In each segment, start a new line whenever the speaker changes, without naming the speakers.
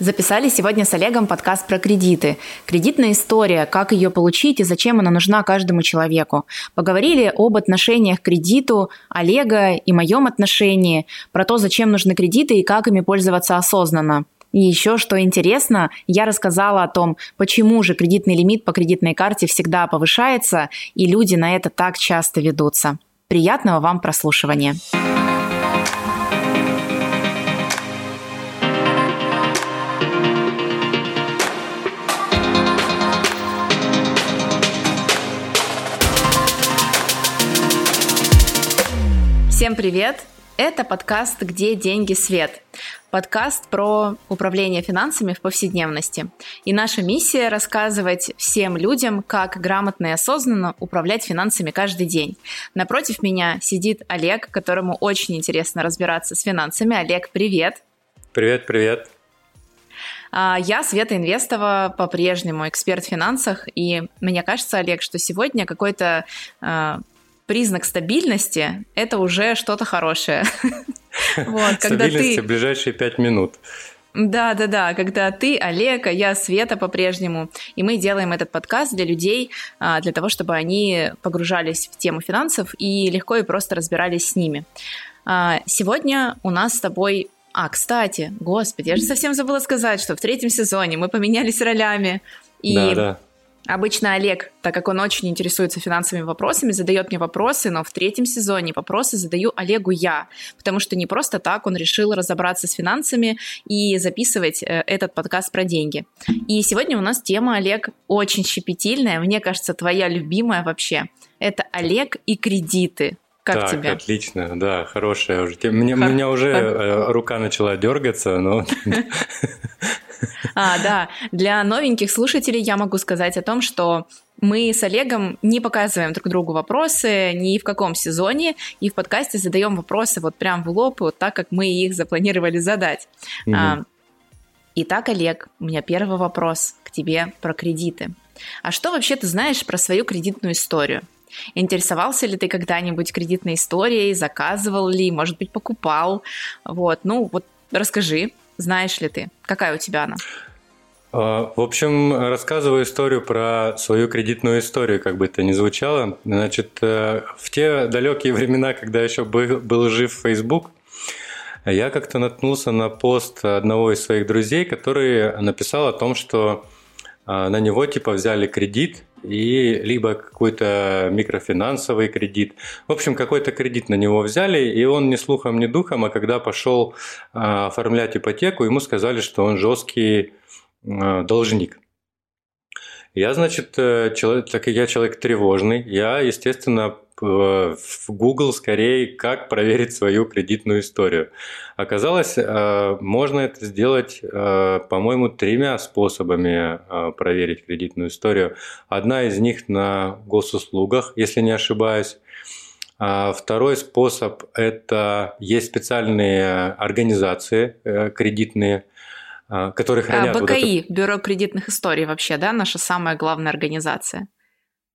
Записали сегодня с Олегом подкаст про кредиты. Кредитная история, как ее получить и зачем она нужна каждому человеку. Поговорили об отношениях к кредиту, Олега и моем отношении, про то, зачем нужны кредиты и как ими пользоваться осознанно. И еще, что интересно, я рассказала о том, почему же кредитный лимит по кредитной карте всегда повышается, и люди на это так часто ведутся. Приятного вам прослушивания. Всем привет! Это подкаст «Где деньги, свет?» Подкаст про управление финансами в повседневности. И наша миссия – рассказывать всем людям, как грамотно и осознанно управлять финансами каждый день. Напротив меня сидит Олег, которому очень интересно разбираться с финансами. Олег, привет!
Привет, привет!
А, я Света Инвестова, по-прежнему эксперт в финансах, и мне кажется, Олег, что сегодня какой-то а, признак стабильности – это уже что-то хорошее.
Вот, Стабильности ты... ближайшие пять минут.
Да, да, да, когда ты, Олег, а я, Света по-прежнему, и мы делаем этот подкаст для людей, а, для того, чтобы они погружались в тему финансов и легко и просто разбирались с ними. А, сегодня у нас с тобой а, кстати, господи, я же совсем забыла сказать, что в третьем сезоне мы поменялись ролями. И да, да. Обычно Олег, так как он очень интересуется финансовыми вопросами, задает мне вопросы, но в третьем сезоне вопросы задаю Олегу я, потому что не просто так он решил разобраться с финансами и записывать э, этот подкаст про деньги. И сегодня у нас тема, Олег, очень щепетильная, мне кажется, твоя любимая вообще. Это Олег и кредиты. Как
так,
тебе?
отлично, да, хорошая уже. Мне, у меня уже э, рука начала дергаться, но
А, да. Для новеньких слушателей я могу сказать о том, что мы с Олегом не показываем друг другу вопросы ни в каком сезоне, и в подкасте задаем вопросы вот прям в лоб, вот так, как мы их запланировали задать. Угу. А, итак, Олег, у меня первый вопрос к тебе про кредиты. А что вообще ты знаешь про свою кредитную историю? Интересовался ли ты когда-нибудь кредитной историей, заказывал ли, может быть, покупал? Вот, ну вот расскажи, знаешь ли ты? Какая у тебя она?
А, в общем, рассказываю историю про свою кредитную историю, как бы это ни звучало. Значит, э, в те далекие времена, когда еще был, был жив Facebook, я как-то наткнулся на пост одного из своих друзей, который написал о том, что а, на него типа взяли кредит и либо какой-то микрофинансовый кредит. В общем, какой-то кредит на него взяли, и он ни слухом, ни духом, а когда пошел а, оформлять ипотеку, ему сказали, что он жесткий а, должник. Я, значит, э, человек, так как я человек тревожный, я, естественно, в Google скорее, как проверить свою кредитную историю. Оказалось, э, можно это сделать, э, по-моему, тремя способами э, проверить кредитную историю. Одна из них на госуслугах, если не ошибаюсь. А второй способ – это есть специальные организации кредитные, которые а, хранят...
А, БКИ, вот это... Бюро кредитных историй вообще, да, наша самая главная организация?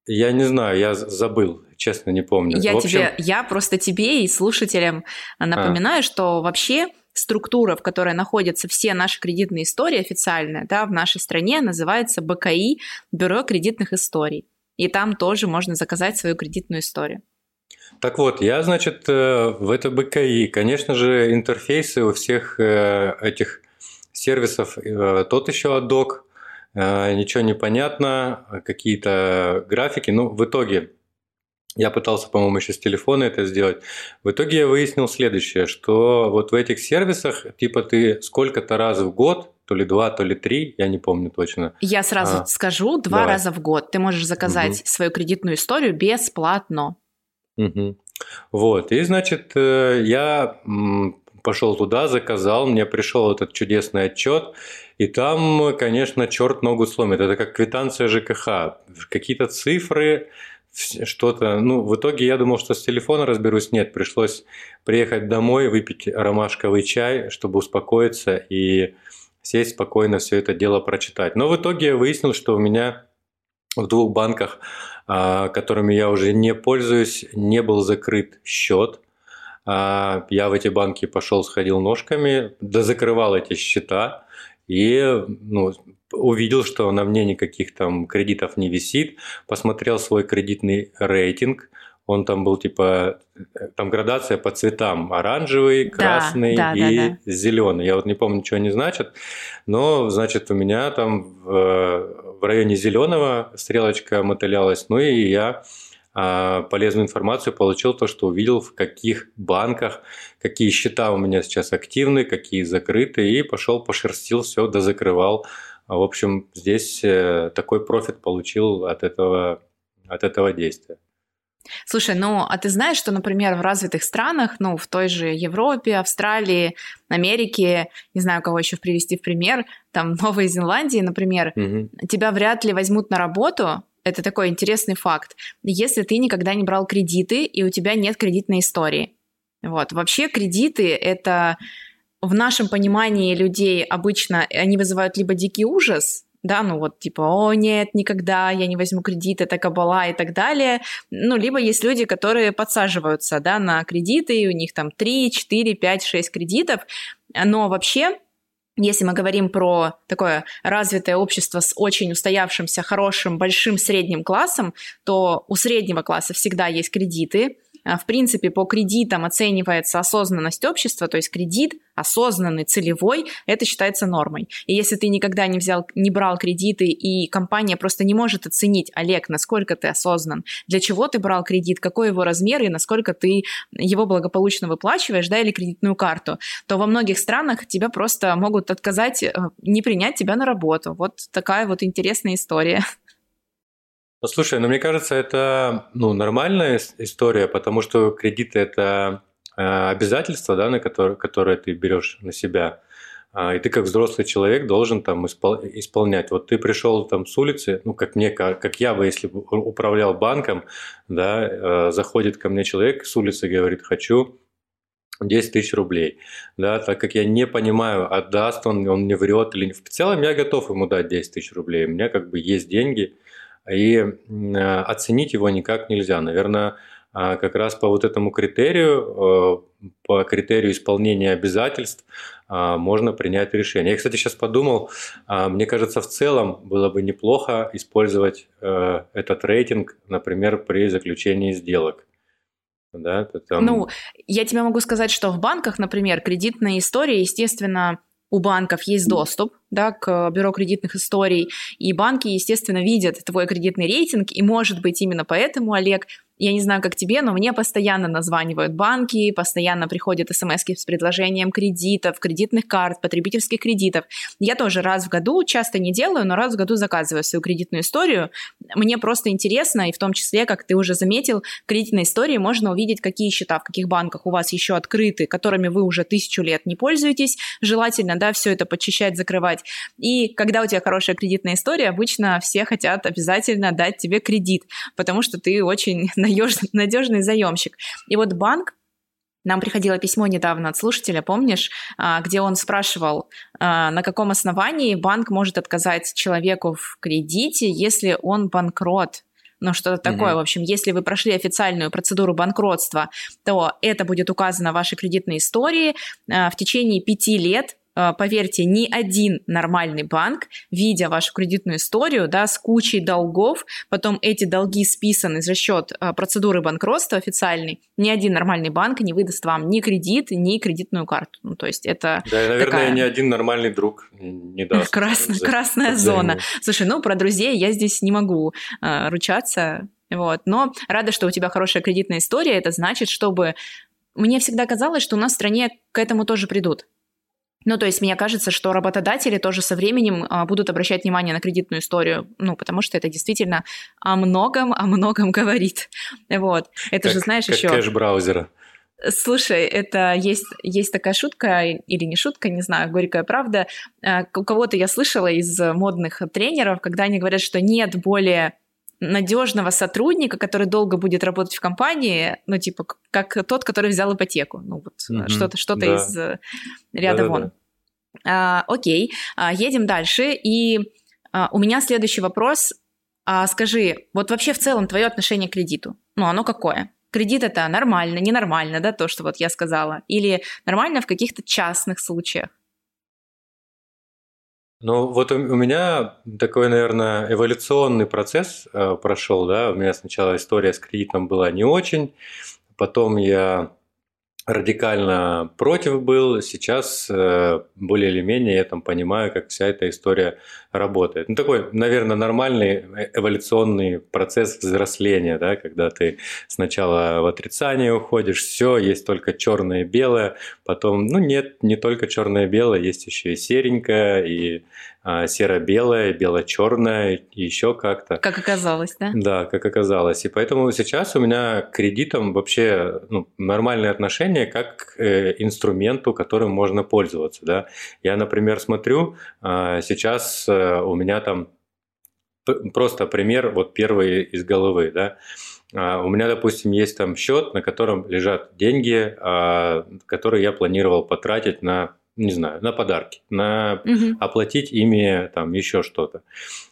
Я не знаю, я забыл, честно не помню.
Я, общем... тебе, я просто тебе и слушателям напоминаю, а. что вообще структура, в которой находятся все наши кредитные истории официальная, да, в нашей стране называется БКИ, Бюро кредитных историй. И там тоже можно заказать свою кредитную историю.
Так вот, я, значит, э, в это БКИ, конечно же, интерфейсы у всех э, этих сервисов э, тот еще адок, Э, ничего не понятно, какие-то графики. Ну, в итоге я пытался, по-моему, еще с телефона это сделать. В итоге я выяснил следующее, что вот в этих сервисах, типа ты сколько-то раз в год, то ли два, то ли три, я не помню точно.
Я сразу а, скажу, два давай. раза в год ты можешь заказать угу. свою кредитную историю бесплатно.
Угу. Вот, и значит, э, я пошел туда, заказал, мне пришел этот чудесный отчет, и там, конечно, черт ногу сломит. Это как квитанция ЖКХ. Какие-то цифры, что-то. Ну, в итоге я думал, что с телефона разберусь. Нет, пришлось приехать домой, выпить ромашковый чай, чтобы успокоиться и сесть спокойно все это дело прочитать. Но в итоге я выяснил, что у меня в двух банках, а, которыми я уже не пользуюсь, не был закрыт счет. А, я в эти банки пошел, сходил ножками, дозакрывал эти счета. и ну, увидел, что на мне никаких там кредитов не висит, посмотрел свой кредитный рейтинг, он там был типа, там градация по цветам, оранжевый, красный да, да, и да, да. зеленый. Я вот не помню, что они значат, но, значит, у меня там в, в районе зеленого стрелочка мотылялась, ну и я полезную информацию получил, то, что увидел, в каких банках, какие счета у меня сейчас активны, какие закрыты, и пошел, пошерстил все, дозакрывал. В общем, здесь э, такой профит получил от этого, от этого действия.
Слушай, ну а ты знаешь, что, например, в развитых странах, ну в той же Европе, Австралии, Америке, не знаю, кого еще привести в пример, там Новой Зеландии, например, угу. тебя вряд ли возьмут на работу, это такой интересный факт, если ты никогда не брал кредиты и у тебя нет кредитной истории. Вот. Вообще кредиты — это в нашем понимании людей обычно они вызывают либо дикий ужас, да, ну вот типа, о нет, никогда я не возьму кредит, это кабала и так далее. Ну, либо есть люди, которые подсаживаются, да, на кредиты, и у них там 3, 4, 5, 6 кредитов, но вообще если мы говорим про такое развитое общество с очень устоявшимся, хорошим, большим средним классом, то у среднего класса всегда есть кредиты, в принципе, по кредитам оценивается осознанность общества, то есть кредит осознанный, целевой, это считается нормой. И если ты никогда не взял, не брал кредиты, и компания просто не может оценить, Олег, насколько ты осознан, для чего ты брал кредит, какой его размер и насколько ты его благополучно выплачиваешь, да, или кредитную карту, то во многих странах тебя просто могут отказать, э, не принять тебя на работу. Вот такая вот интересная история.
Слушай, ну мне кажется, это ну, нормальная история, потому что кредиты это э, обязательство, да, на которое, которое ты берешь на себя. А, и ты как взрослый человек должен там испол- исполнять. Вот ты пришел там с улицы, ну как мне, как, я бы, если бы управлял банком, да, э, заходит ко мне человек с улицы говорит, хочу 10 тысяч рублей. Да, так как я не понимаю, отдаст он, он мне врет или не. В целом я готов ему дать 10 тысяч рублей. У меня как бы есть деньги, и э, оценить его никак нельзя. Наверное, а, как раз по вот этому критерию, э, по критерию исполнения обязательств а, можно принять решение. Я, кстати, сейчас подумал, а, мне кажется, в целом было бы неплохо использовать э, этот рейтинг, например, при заключении сделок.
Да, там... Ну, я тебе могу сказать, что в банках, например, кредитная история, естественно, у банков есть доступ да, к бюро кредитных историй, и банки, естественно, видят твой кредитный рейтинг, и, может быть, именно поэтому, Олег, я не знаю, как тебе, но мне постоянно названивают банки, постоянно приходят смс с предложением кредитов, кредитных карт, потребительских кредитов. Я тоже раз в году, часто не делаю, но раз в году заказываю свою кредитную историю. Мне просто интересно, и в том числе, как ты уже заметил, в кредитной истории можно увидеть, какие счета в каких банках у вас еще открыты, которыми вы уже тысячу лет не пользуетесь. Желательно, да, все это подчищать, закрывать. И когда у тебя хорошая кредитная история, обычно все хотят обязательно дать тебе кредит, потому что ты очень надежный заемщик. И вот банк нам приходило письмо недавно от слушателя, помнишь, а, где он спрашивал, а, на каком основании банк может отказать человеку в кредите, если он банкрот ну что-то такое. Mm-hmm. В общем, если вы прошли официальную процедуру банкротства, то это будет указано в вашей кредитной истории. А, в течение пяти лет поверьте, ни один нормальный банк, видя вашу кредитную историю, да, с кучей долгов, потом эти долги списаны за счет а, процедуры банкротства официальной, ни один нормальный банк не выдаст вам ни кредит, ни кредитную карту. Ну, то есть это
Да, и, наверное, такая... ни один нормальный друг не даст.
Крас... За... Красная зона. Слушай, ну, про друзей я здесь не могу э, ручаться, вот. Но рада, что у тебя хорошая кредитная история. Это значит, чтобы... Мне всегда казалось, что у нас в стране к этому тоже придут. Ну, то есть мне кажется, что работодатели тоже со временем а, будут обращать внимание на кредитную историю, ну, потому что это действительно о многом, о многом говорит. Вот. Это как, же, знаешь,
как
еще...
кэш браузера.
Слушай, это есть, есть такая шутка, или не шутка, не знаю, горькая правда. А, у кого-то я слышала из модных тренеров, когда они говорят, что нет более надежного сотрудника, который долго будет работать в компании, ну, типа, как тот, который взял ипотеку. Ну, вот mm-hmm. что-то, что-то да. из э, ряда да, вон. А, окей, а, едем дальше. И а, у меня следующий вопрос. А, скажи, вот вообще в целом твое отношение к кредиту, ну, оно какое? Кредит это нормально, ненормально, да, то, что вот я сказала? Или нормально в каких-то частных случаях?
Ну, вот у, меня такой, наверное, эволюционный процесс э, прошел, да. У меня сначала история с кредитом была не очень, потом я радикально против был, сейчас э, более или менее я там понимаю, как вся эта история работает. Ну, такой, наверное, нормальный эволюционный процесс взросления, да, когда ты сначала в отрицание уходишь, все, есть только черное и белое, потом, ну нет, не только черное и белое, есть еще и серенькое, и серо-белое, бело-черное еще как-то.
Как оказалось, да?
Да, как оказалось. И поэтому сейчас у меня к кредитам вообще ну, нормальное отношение как к э, инструменту, которым можно пользоваться. Да? Я, например, смотрю, а, сейчас э, у меня там просто пример, вот первый из головы, да, а, у меня, допустим, есть там счет, на котором лежат деньги, которые я планировал потратить на не знаю, на подарки, на угу. оплатить ими там еще что-то.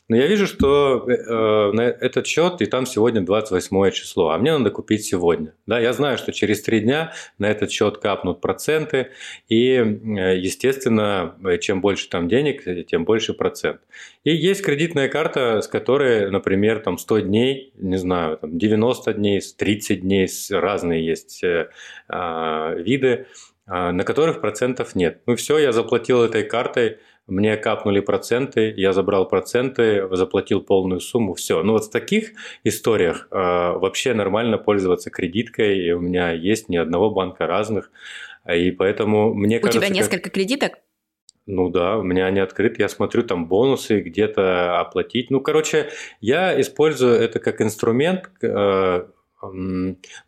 Но я вижу, что э, на этот счет и там сегодня 28 число, а мне надо купить сегодня. Да, я знаю, что через три дня на этот счет капнут проценты, и, э, естественно, чем больше там денег, тем больше процент. И есть кредитная карта, с которой, например, там 100 дней, не знаю, там 90 дней, 30 дней, разные есть э, э, виды на которых процентов нет. Ну все, я заплатил этой картой, мне капнули проценты, я забрал проценты, заплатил полную сумму, все. Ну вот в таких историях э, вообще нормально пользоваться кредиткой, и у меня есть ни одного банка разных, и поэтому мне
у
кажется...
У тебя несколько как... кредиток?
Ну да, у меня они открыты, я смотрю там бонусы, где-то оплатить. Ну, короче, я использую это как инструмент, э,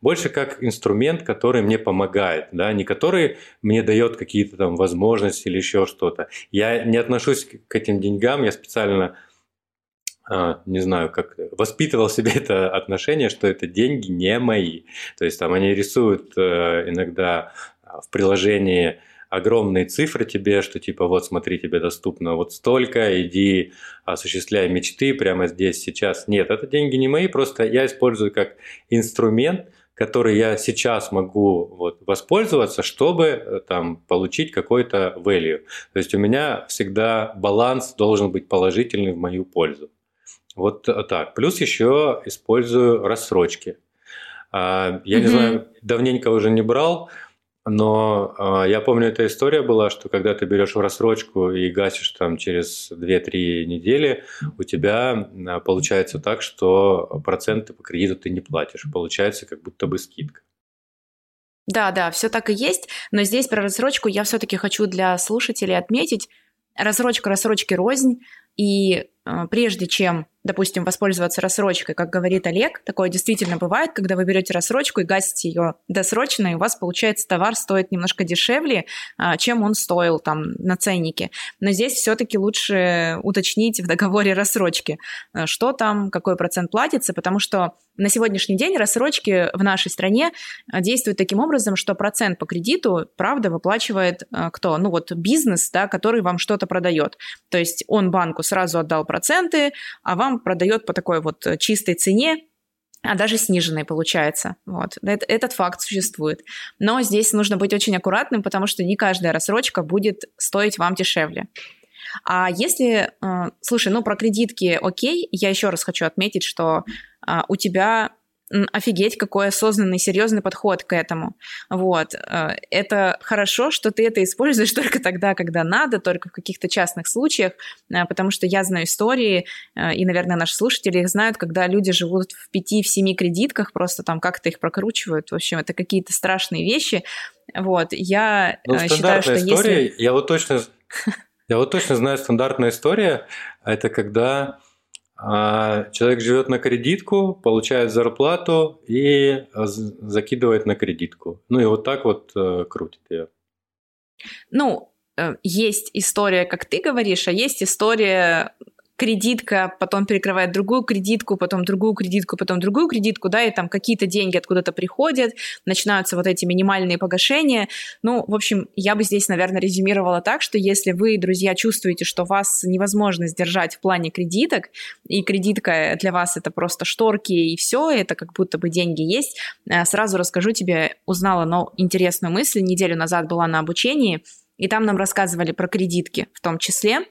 больше как инструмент, который мне помогает, да, не который мне дает какие-то там возможности или еще что-то. Я не отношусь к этим деньгам, я специально а, не знаю, как воспитывал себе это отношение, что это деньги не мои. То есть там они рисуют э, иногда в приложении огромные цифры тебе, что типа вот смотри, тебе доступно вот столько, иди осуществляй мечты прямо здесь, сейчас. Нет, это деньги не мои, просто я использую как инструмент, который я сейчас могу вот, воспользоваться, чтобы э, там, получить какой-то value. То есть у меня всегда баланс должен быть положительный в мою пользу. Вот так. Плюс еще использую рассрочки. А, я mm-hmm. не знаю, давненько уже не брал, но э, я помню, эта история была, что когда ты берешь в рассрочку и гасишь там через 2-3 недели, у тебя э, получается так, что проценты по кредиту ты не платишь. Получается как будто бы скидка.
Да, да, все так и есть. Но здесь про рассрочку я все-таки хочу для слушателей отметить. Рассрочка рассрочки рознь. И прежде чем допустим, воспользоваться рассрочкой, как говорит Олег, такое действительно бывает, когда вы берете рассрочку и гасите ее досрочно, и у вас, получается, товар стоит немножко дешевле, а, чем он стоил там на ценнике. Но здесь все-таки лучше уточнить в договоре рассрочки, а, что там, какой процент платится, потому что на сегодняшний день рассрочки в нашей стране а, действуют таким образом, что процент по кредиту, правда, выплачивает кто? Ну вот бизнес, да, который вам что-то продает. То есть он банку сразу отдал проценты, а вам продает по такой вот э, чистой цене, а даже сниженной получается. Вот. Этот факт существует. Но здесь нужно быть очень аккуратным, потому что не каждая рассрочка будет стоить вам дешевле. А если, э, слушай, ну про кредитки окей, я еще раз хочу отметить, что э, у тебя офигеть, какой осознанный, серьезный подход к этому. Вот. Э, это хорошо, что ты это используешь только тогда, когда надо, только в каких-то частных случаях, э, потому что я знаю истории, э, и, наверное, наши слушатели их знают, когда люди живут в пяти, в семи кредитках, просто там как-то их прокручивают. В общем, это какие-то страшные вещи. Вот. Я ну, считаю, что
история,
если...
Я вот точно... Я вот точно знаю стандартная история, это когда а человек живет на кредитку, получает зарплату и а, закидывает на кредитку. Ну и вот так вот э, крутит ее.
Ну, э, есть история, как ты говоришь, а есть история кредитка, потом перекрывает другую кредитку, потом другую кредитку, потом другую кредитку, да, и там какие-то деньги откуда-то приходят, начинаются вот эти минимальные погашения. Ну, в общем, я бы здесь, наверное, резюмировала так, что если вы, друзья, чувствуете, что вас невозможно сдержать в плане кредиток, и кредитка для вас это просто шторки и все, это как будто бы деньги есть, э, сразу расскажу тебе, узнала но интересную мысль, неделю назад была на обучении, и там нам рассказывали про кредитки в том числе,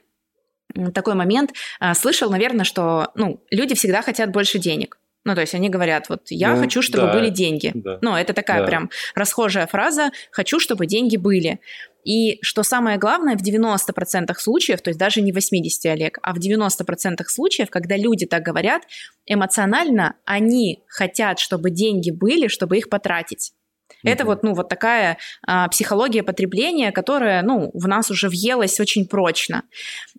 такой момент. А, слышал, наверное, что ну, люди всегда хотят больше денег. Ну, то есть они говорят, вот я ну, хочу, чтобы да, были деньги. Да, ну, это такая да. прям расхожая фраза «хочу, чтобы деньги были». И что самое главное, в 90% случаев, то есть даже не в 80, Олег, а в 90% случаев, когда люди так говорят, эмоционально они хотят, чтобы деньги были, чтобы их потратить. Это вот, ну, вот такая а, психология потребления, которая, ну, в нас уже въелась очень прочно.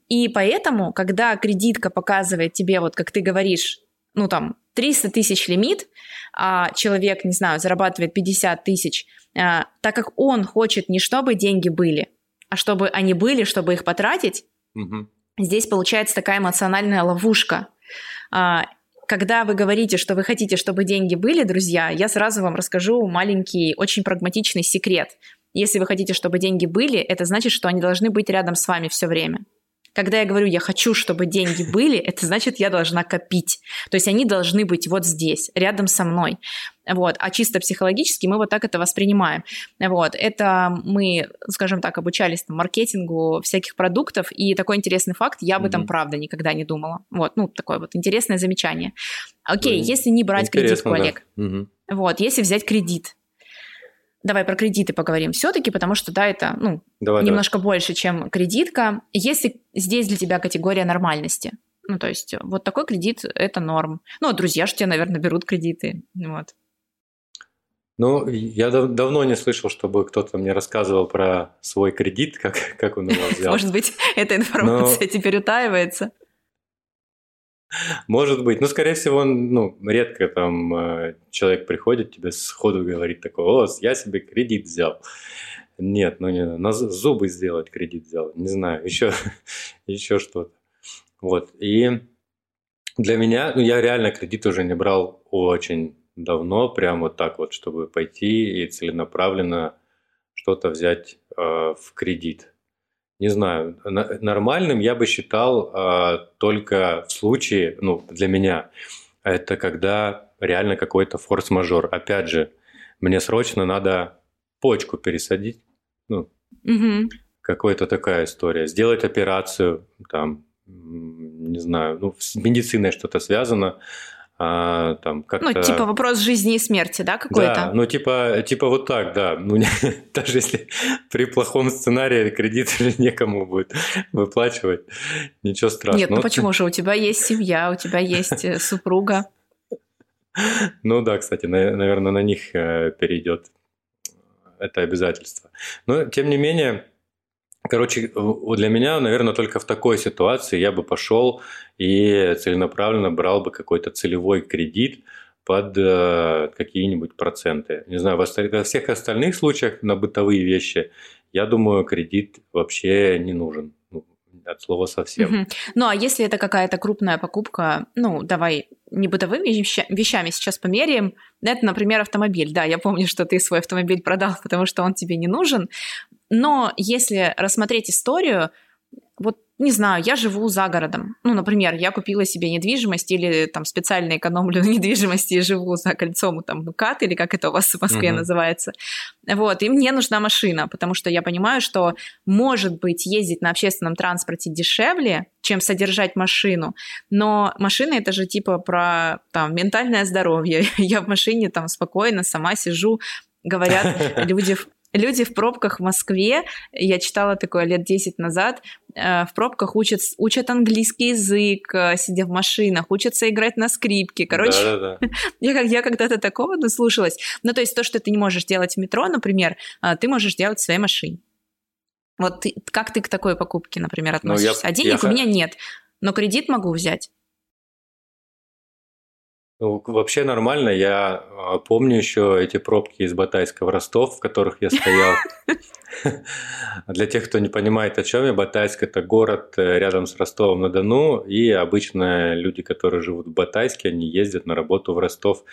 И поэтому, когда кредитка показывает тебе, вот как ты говоришь, ну, там, 300 тысяч лимит, а человек, не знаю, зарабатывает 50 тысяч, а, так как он хочет не чтобы деньги были, а чтобы они были, чтобы их потратить, угу. здесь получается такая эмоциональная ловушка. А, когда вы говорите, что вы хотите, чтобы деньги были, друзья, я сразу вам расскажу маленький, очень прагматичный секрет. Если вы хотите, чтобы деньги были, это значит, что они должны быть рядом с вами все время. Когда я говорю, я хочу, чтобы деньги были, это значит, я должна копить. То есть они должны быть вот здесь, рядом со мной. Вот. А чисто психологически мы вот так это воспринимаем. Вот. Это мы, скажем так, обучались там, маркетингу всяких продуктов, и такой интересный факт, я об этом mm-hmm. правда никогда не думала. Вот, ну, такое вот интересное замечание. Окей, mm-hmm. если не брать Интересно, кредитку, да. Олег, mm-hmm. вот, если взять кредит, давай про кредиты поговорим все-таки, потому что, да, это, ну, давай, немножко давай. больше, чем кредитка. Если здесь для тебя категория нормальности, ну, то есть вот такой кредит – это норм. Ну, друзья же тебе, наверное, берут кредиты, вот.
Ну, я дав- давно не слышал, чтобы кто-то мне рассказывал про свой кредит, как, как он его взял.
Может быть, эта информация Но... теперь утаивается?
Может быть. Ну, скорее всего, ну, редко там э, человек приходит, тебе сходу говорит такой, о, я себе кредит взял. Нет, ну не на зубы сделать кредит взял. Не знаю, еще, еще что-то. Вот. И для меня, ну, я реально кредит уже не брал очень давно, прям вот так вот, чтобы пойти и целенаправленно что-то взять э, в кредит не знаю, нормальным я бы считал а, только в случае, ну, для меня, это когда реально какой-то форс-мажор. Опять же, мне срочно надо почку пересадить, ну, угу. какая-то такая история. Сделать операцию, там, не знаю, ну, с медициной что-то связано, а, там как-то...
Ну, типа вопрос жизни и смерти, да, какой-то?
Да, ну, типа, типа вот так, да. Ну, даже если при плохом сценарии кредит некому будет выплачивать, ничего страшного.
Нет, ну почему же? У тебя есть семья, у тебя есть э, супруга.
Ну да, кстати, наверное, на них э, перейдет это обязательство. Но, тем не менее, Короче, для меня, наверное, только в такой ситуации я бы пошел и целенаправленно брал бы какой-то целевой кредит под э, какие-нибудь проценты. Не знаю, во всех остальных случаях на бытовые вещи, я думаю, кредит вообще не нужен от слова совсем.
Угу. Ну, а если это какая-то крупная покупка, ну, давай не бытовыми вещами сейчас померяем. Это, например, автомобиль. Да, я помню, что ты свой автомобиль продал, потому что он тебе не нужен. Но если рассмотреть историю, вот не знаю, я живу за городом. Ну, например, я купила себе недвижимость или там специально экономлю на недвижимости и живу за кольцом там КАТ или как это у вас в Москве uh-huh. называется. Вот, и мне нужна машина, потому что я понимаю, что может быть ездить на общественном транспорте дешевле, чем содержать машину, но машина это же типа про там ментальное здоровье. Я в машине там спокойно сама сижу, говорят люди люди в пробках в Москве, я читала такое лет 10 назад, э, в пробках учат, учат английский язык, э, сидя в машинах, учатся играть на скрипке. Короче, да, да, да. я, я когда-то такого наслушалась. Ну, то есть то, что ты не можешь делать в метро, например, э, ты можешь делать в своей машине. Вот ты, как ты к такой покупке, например, относишься? Ну, я, а денег я... у меня нет, но кредит могу взять.
Ну, вообще нормально. Я а, помню еще эти пробки из Батайска в Ростов, в которых я стоял. Для тех, кто не понимает, о чем я, Батайск – это город э, рядом с Ростовом-на-Дону, и обычно люди, которые живут в Батайске, они ездят на работу в Ростов,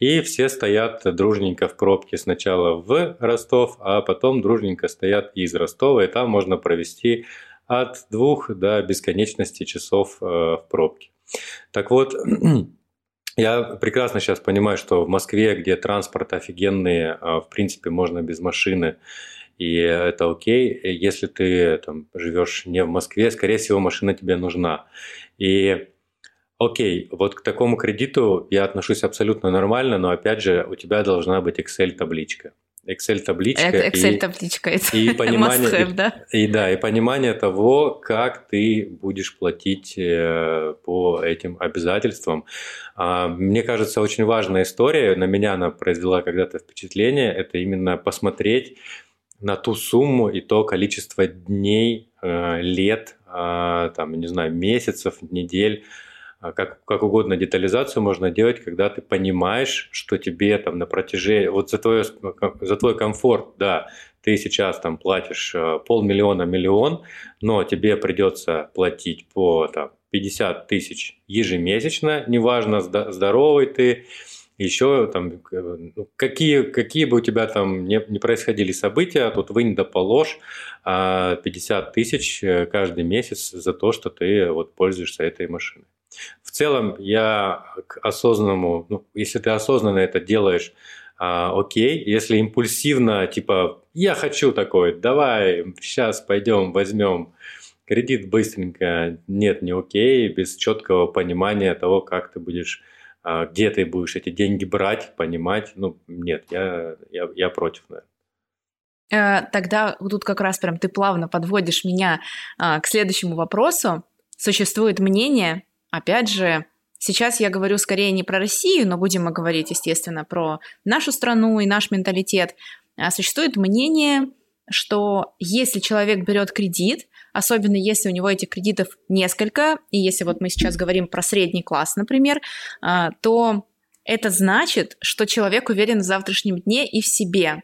и все стоят дружненько в пробке сначала в Ростов, а потом дружненько стоят из Ростова, и там можно провести от двух до бесконечности часов э, в пробке. Так вот, Я прекрасно сейчас понимаю, что в Москве, где транспорт офигенный, а, в принципе, можно без машины, и это окей. Если ты там, живешь не в Москве, скорее всего, машина тебе нужна. И окей, вот к такому кредиту я отношусь абсолютно нормально, но опять же, у тебя должна быть Excel-табличка. Excel-табличка.
Excel-табличка, это
и понимание, have, да? И, и да, и понимание того, как ты будешь платить э, по этим обязательствам. А, мне кажется, очень важная история, на меня она произвела когда-то впечатление, это именно посмотреть на ту сумму и то количество дней, э, лет, э, там, не знаю, месяцев, недель, а как, как угодно детализацию можно делать, когда ты понимаешь, что тебе там на протяжении, вот за, твой за твой комфорт, да, ты сейчас там платишь э, полмиллиона, миллион, но тебе придется платить по там, 50 тысяч ежемесячно, неважно, здоровый ты, еще там, ну, какие, какие бы у тебя там не, не происходили события, тут вынь да положь 50 а тысяч э, каждый месяц за то, что ты вот пользуешься этой машиной. В целом я к осознанному, ну, если ты осознанно это делаешь, а, окей, если импульсивно, типа, я хочу такой, давай, сейчас пойдем, возьмем кредит быстренько, нет, не окей, без четкого понимания того, как ты будешь, а, где ты будешь эти деньги брать, понимать, ну, нет, я, я, я против, наверное.
Э, тогда тут как раз прям ты плавно подводишь меня а, к следующему вопросу. Существует мнение, Опять же, сейчас я говорю скорее не про Россию, но будем мы говорить, естественно, про нашу страну и наш менталитет. А существует мнение, что если человек берет кредит, особенно если у него этих кредитов несколько, и если вот мы сейчас говорим про средний класс, например, а, то это значит, что человек уверен в завтрашнем дне и в себе.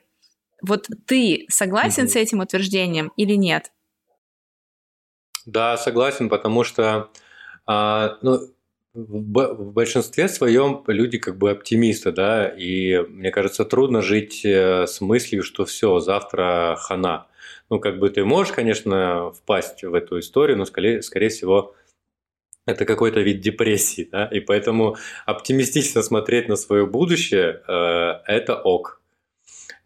Вот ты согласен угу. с этим утверждением или нет?
Да, согласен, потому что а, ну, в большинстве своем люди как бы оптимисты, да, и мне кажется, трудно жить э, с мыслью, что все, завтра хана. Ну, как бы ты можешь, конечно, впасть в эту историю, но скорее, скорее всего, это какой-то вид депрессии, да, и поэтому оптимистично смотреть на свое будущее э, – это ок.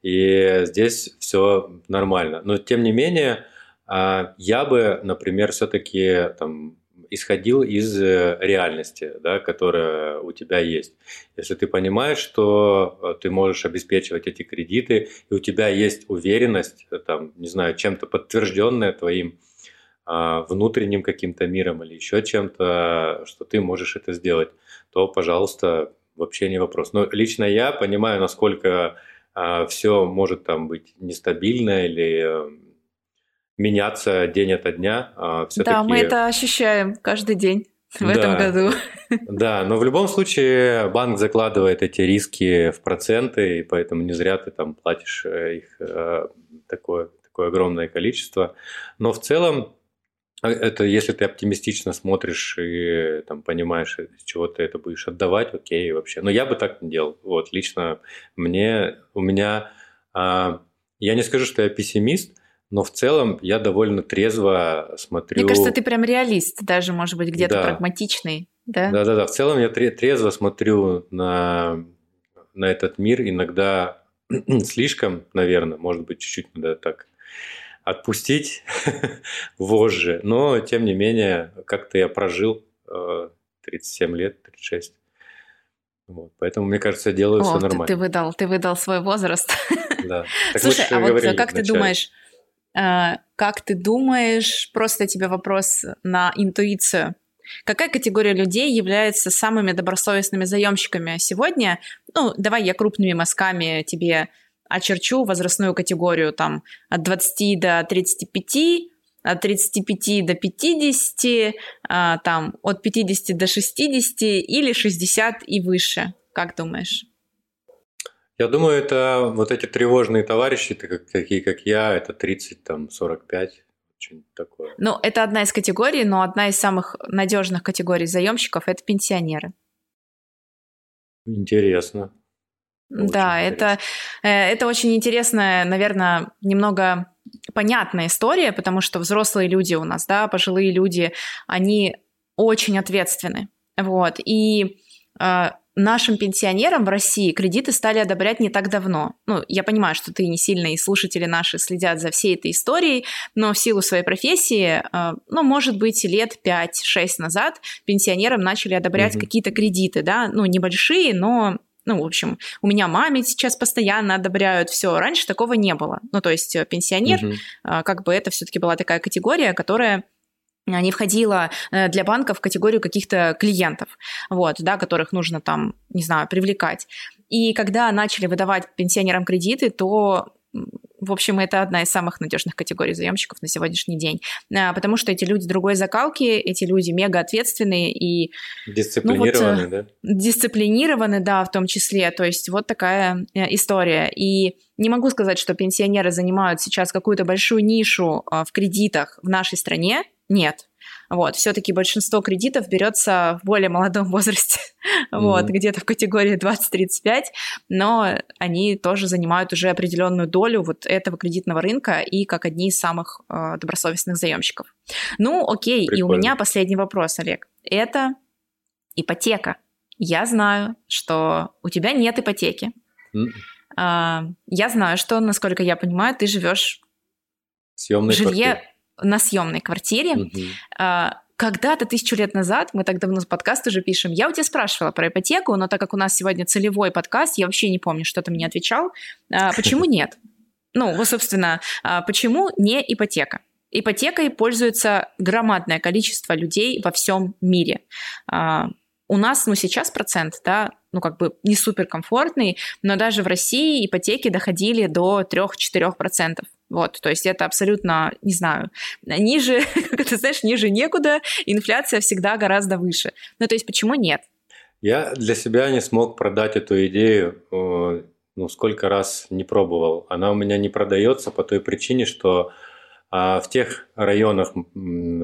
И здесь все нормально. Но тем не менее, э, я бы, например, все-таки там исходил из э, реальности, да, которая у тебя есть. Если ты понимаешь, что э, ты можешь обеспечивать эти кредиты, и у тебя есть уверенность, э, там, не знаю, чем-то подтвержденная твоим а, внутренним каким-то миром или еще чем-то, что ты можешь это сделать, то, пожалуйста, вообще не вопрос. Но лично я понимаю, насколько а, все может там быть нестабильно или меняться день ото дня.
А да, мы это ощущаем каждый день в да, этом году.
Да, но в любом случае банк закладывает эти риски в проценты, и поэтому не зря ты там платишь э, их э, такое, такое огромное количество. Но в целом а, это если ты оптимистично смотришь и там понимаешь, из чего ты это будешь отдавать, окей, вообще. Но я бы так не делал. Вот, лично мне, у меня, а, я не скажу, что я пессимист, но в целом я довольно трезво смотрю...
Мне кажется, ты прям реалист, даже, может быть, где-то да. прагматичный, да?
Да-да-да, в целом я трезво смотрю на, на этот мир, иногда слишком, наверное, может быть, чуть-чуть надо так отпустить вожжи, но, тем не менее, как-то я прожил 37 э, лет, 36. Вот, поэтому, мне кажется, я делаю О, все нормально.
Ты, ты, выдал, ты выдал свой возраст. Да. Слушай, а вот как ты думаешь, как ты думаешь, просто тебе вопрос на интуицию. Какая категория людей является самыми добросовестными заемщиками сегодня? Ну, давай я крупными мазками тебе очерчу возрастную категорию там от 20 до 35, от 35 до 50, а, там от 50 до 60 или 60 и выше. Как думаешь?
Я думаю, это вот эти тревожные товарищи, такие как я, это 30, там, 45, что-нибудь такое.
Ну, это одна из категорий, но одна из самых надежных категорий заемщиков – это пенсионеры.
Интересно.
Очень да, интересно. это, это очень интересная, наверное, немного понятная история, потому что взрослые люди у нас, да, пожилые люди, они очень ответственны. Вот. И э, нашим пенсионерам в России кредиты стали одобрять не так давно. Ну, я понимаю, что ты не сильно и слушатели наши следят за всей этой историей, но в силу своей профессии, э, ну, может быть, лет 5-6 назад пенсионерам начали одобрять угу. какие-то кредиты, да, ну, небольшие, но ну, в общем, у меня маме сейчас постоянно одобряют все. Раньше такого не было. Ну, то есть э, пенсионер, угу. как бы это все-таки была такая категория, которая не входила э, для банка в категорию каких-то клиентов, вот, да, которых нужно там, не знаю, привлекать. И когда начали выдавать пенсионерам кредиты, то в общем, это одна из самых надежных категорий заемщиков на сегодняшний день, а, потому что эти люди другой закалки, эти люди мега ответственные и
дисциплинированные, ну, вот, да?
Дисциплинированы, да, в том числе. То есть вот такая э, история. И не могу сказать, что пенсионеры занимают сейчас какую-то большую нишу в кредитах в нашей стране. Нет, вот, все-таки большинство кредитов берется в более молодом возрасте, mm-hmm. вот, где-то в категории 20-35, но они тоже занимают уже определенную долю вот этого кредитного рынка и как одни из самых э, добросовестных заемщиков. Ну, окей, Прикольно. и у меня последний вопрос, Олег. Это ипотека. Я знаю, что у тебя нет ипотеки. Mm-hmm. Э, я знаю, что, насколько я понимаю, ты живешь
в жилье квартире
на съемной квартире. Mm-hmm. Когда-то, тысячу лет назад, мы так давно подкаст уже пишем, я у тебя спрашивала про ипотеку, но так как у нас сегодня целевой подкаст, я вообще не помню, что ты мне отвечал. А, почему нет? Ну, вот, собственно, а, почему не ипотека? Ипотекой пользуется громадное количество людей во всем мире. У нас, ну, сейчас процент, да, ну, как бы не суперкомфортный, но даже в России ипотеки доходили до 3-4%. Вот, то есть это абсолютно, не знаю, ниже, как ты знаешь, ниже некуда, инфляция всегда гораздо выше. Ну, то есть почему нет?
Я для себя не смог продать эту идею, э, ну, сколько раз не пробовал. Она у меня не продается по той причине, что а, в тех районах,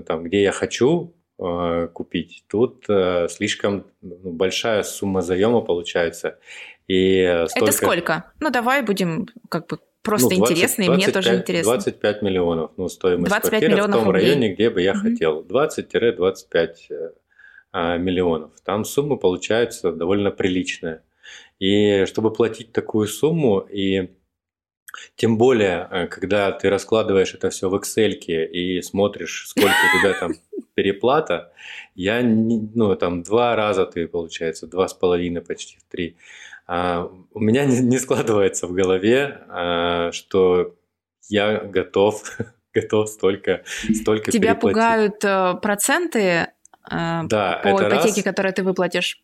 там, где я хочу э, купить, тут э, слишком ну, большая сумма заема получается. И
столько... Это сколько? Ну, давай будем как бы просто ну, 20, интересно, 25, и мне тоже интересно.
25 миллионов, ну, стоимость 25 квартиры в том рублей. районе, где бы я угу. хотел. 20-25 а, миллионов. Там сумма получается довольно приличная. И чтобы платить такую сумму, и тем более, э, когда ты раскладываешь это все в Excel и смотришь, сколько у тебя там переплата, я, ну, там два раза ты, получается, два с половиной, почти три у меня не, складывается в голове, а, что я готов, готов столько, столько
Тебя переплатить. пугают э, проценты э, да, по ипотеке, раз. которую ты выплатишь?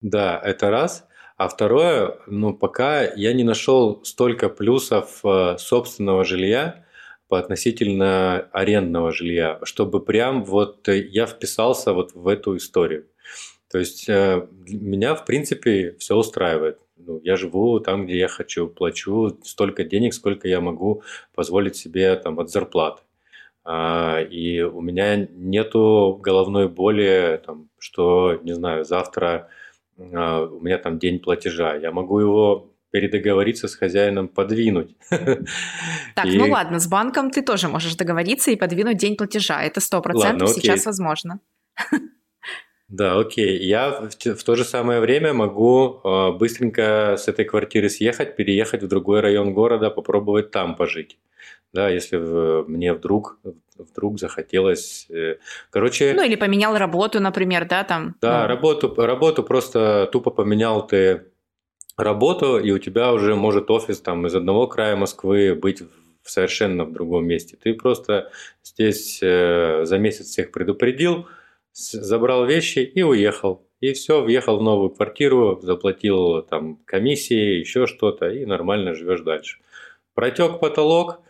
Да, это раз. А второе, ну, пока я не нашел столько плюсов э, собственного жилья по относительно арендного жилья, чтобы прям вот я вписался вот в эту историю. То есть э, меня, в принципе, все устраивает. Ну, я живу там, где я хочу, плачу столько денег, сколько я могу позволить себе там, от зарплаты. А, и у меня нету головной боли, там, что, не знаю, завтра а, у меня там день платежа. Я могу его передоговориться с хозяином подвинуть.
Так, и... ну ладно, с банком ты тоже можешь договориться и подвинуть день платежа. Это сто процентов сейчас возможно.
Да, окей. Я в, в то же самое время могу э, быстренько с этой квартиры съехать, переехать в другой район города, попробовать там пожить. Да, если в, мне вдруг вдруг захотелось, э, короче.
Ну или поменял работу, например, да, там.
Да, ну. работу, работу просто тупо поменял ты работу, и у тебя уже может офис там из одного края Москвы быть в совершенно в другом месте. Ты просто здесь э, за месяц всех предупредил забрал вещи и уехал. И все, въехал в новую квартиру, заплатил там комиссии, еще что-то, и нормально живешь дальше. Протек потолок,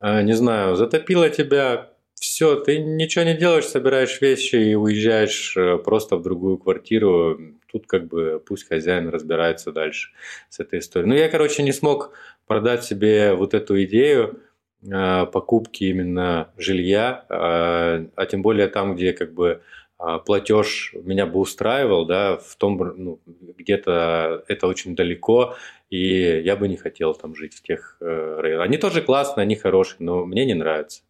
э, не знаю, затопило тебя, все, ты ничего не делаешь, собираешь вещи и уезжаешь э, просто в другую квартиру. Тут как бы пусть хозяин разбирается дальше с этой историей. Ну, я, короче, не смог продать себе вот эту идею покупки именно жилья, а тем более там, где как бы а, платеж меня бы устраивал, да, в том, ну, где-то это очень далеко, и я бы не хотел там жить в тех э, районах. Они тоже классные, они хорошие, но мне не нравится.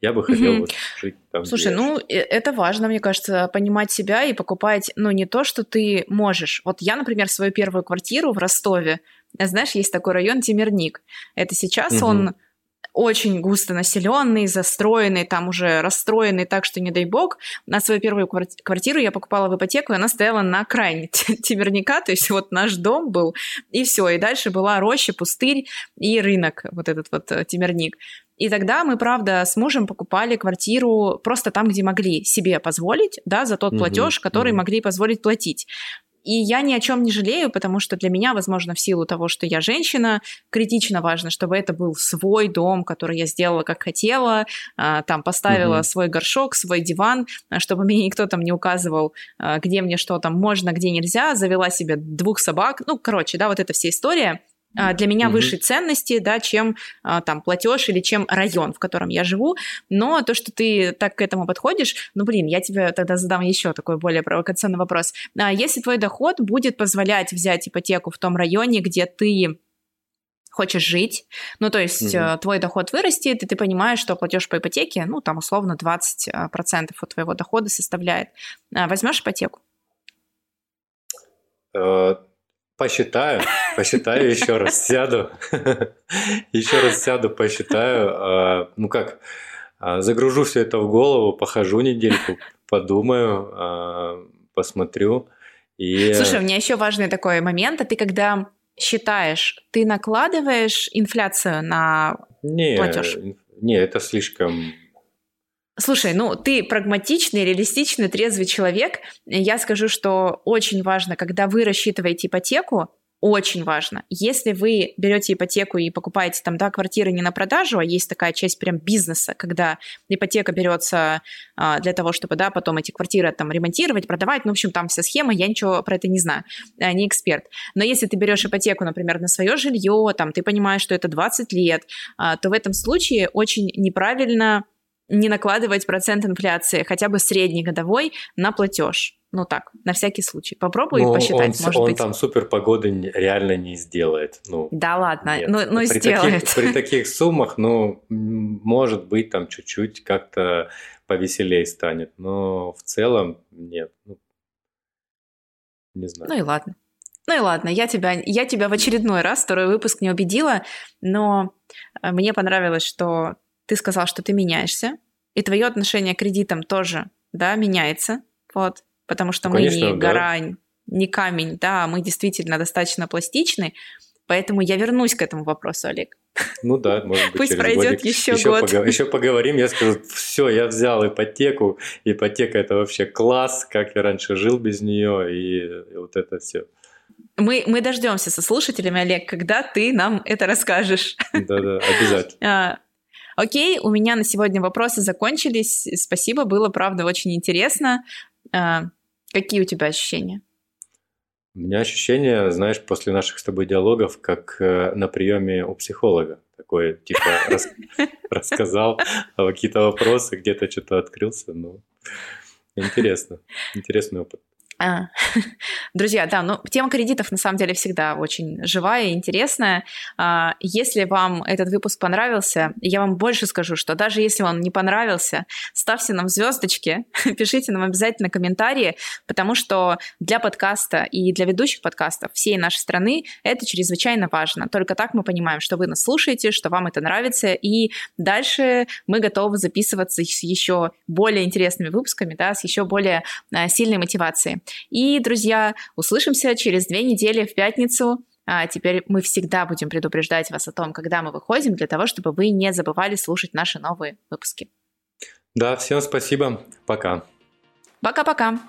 я бы хотел mm-hmm. вот жить там.
Слушай, ну э, это важно, мне кажется, понимать себя и покупать, ну не то, что ты можешь. Вот я, например, свою первую квартиру в Ростове, знаешь, есть такой район Темирник. Это сейчас mm-hmm. он очень густо населенный, застроенный, там уже расстроенный так, что не дай бог. На свою первую квартиру я покупала в ипотеку, и она стояла на окраине Тимирника, то есть вот наш дом был, и все. И дальше была роща, пустырь и рынок, вот этот вот э, Тимирник. И тогда мы, правда, с мужем покупали квартиру просто там, где могли себе позволить, да, за тот платеж, который могли позволить платить. И я ни о чем не жалею, потому что для меня, возможно, в силу того, что я женщина, критично важно, чтобы это был свой дом, который я сделала как хотела, а, там поставила угу. свой горшок, свой диван, чтобы мне никто там не указывал, а, где мне что там можно, где нельзя, завела себе двух собак, ну, короче, да, вот эта вся история. А, для меня mm-hmm. выше ценности, да, чем а, там платеж или чем район, в котором я живу. Но то, что ты так к этому подходишь, ну, блин, я тебе тогда задам еще такой более провокационный вопрос. А если твой доход будет позволять взять ипотеку в том районе, где ты хочешь жить, ну, то есть mm-hmm. твой доход вырастет, и ты понимаешь, что платеж по ипотеке, ну, там, условно, 20% от твоего дохода составляет. Возьмешь ипотеку?
Э, Посчитаю, посчитаю еще раз, сяду, еще раз сяду, посчитаю. А, ну как, а, загружу все это в голову, похожу недельку, подумаю, а, посмотрю. И...
Слушай, у меня еще важный такой момент, а ты когда считаешь, ты накладываешь инфляцию на не, платеж?
Не, это слишком
Слушай, ну ты прагматичный, реалистичный, трезвый человек. Я скажу, что очень важно, когда вы рассчитываете ипотеку, очень важно. Если вы берете ипотеку и покупаете там, да, квартиры не на продажу, а есть такая часть прям бизнеса, когда ипотека берется а, для того, чтобы, да, потом эти квартиры там ремонтировать, продавать, ну, в общем, там вся схема, я ничего про это не знаю, а, не эксперт. Но если ты берешь ипотеку, например, на свое жилье, там, ты понимаешь, что это 20 лет, а, то в этом случае очень неправильно не накладывать процент инфляции, хотя бы средний годовой, на платеж. Ну так, на всякий случай. Попробуй Но посчитать,
он,
может
он
быть.
там супер погоды реально не сделает. Ну,
да ладно, нет. ну, ну
при
сделает.
Таких, при таких суммах, ну, может быть, там чуть-чуть как-то повеселее станет. Но в целом нет. Ну, не знаю.
Ну и ладно. Ну и ладно, я тебя, я тебя в очередной раз, второй выпуск не убедила, но э, мне понравилось, что ты сказал, что ты меняешься, и твое отношение к кредитам тоже, да, меняется, вот, потому что ну, мы конечно, не да. гора, не камень, да, мы действительно достаточно пластичны, поэтому я вернусь к этому вопросу, Олег.
Ну да, может быть,
Пусть пройдет годик. еще, еще год.
Погов... Еще поговорим, я скажу, все, я взял ипотеку, ипотека это вообще класс, как я раньше жил без нее, и, и вот это все.
Мы, мы дождемся со слушателями, Олег, когда ты нам это расскажешь.
Да-да, обязательно. А,
Окей, у меня на сегодня вопросы закончились. Спасибо, было, правда, очень интересно. Какие у тебя ощущения?
У меня ощущение, знаешь, после наших с тобой диалогов, как э, на приеме у психолога. Такое, типа, рассказал какие-то вопросы, где-то что-то открылся. Ну, интересно. Интересный опыт.
А, друзья, да, ну тема кредитов на самом деле всегда очень живая и интересная. А, если вам этот выпуск понравился, я вам больше скажу, что даже если он не понравился, ставьте нам звездочки, пишите нам обязательно комментарии, потому что для подкаста и для ведущих подкастов всей нашей страны это чрезвычайно важно. Только так мы понимаем, что вы нас слушаете, что вам это нравится, и дальше мы готовы записываться с еще более интересными выпусками, да, с еще более а, сильной мотивацией. И, друзья, услышимся через две недели в пятницу. А теперь мы всегда будем предупреждать вас о том, когда мы выходим, для того, чтобы вы не забывали слушать наши новые выпуски.
Да, всем спасибо. Пока.
Пока-пока.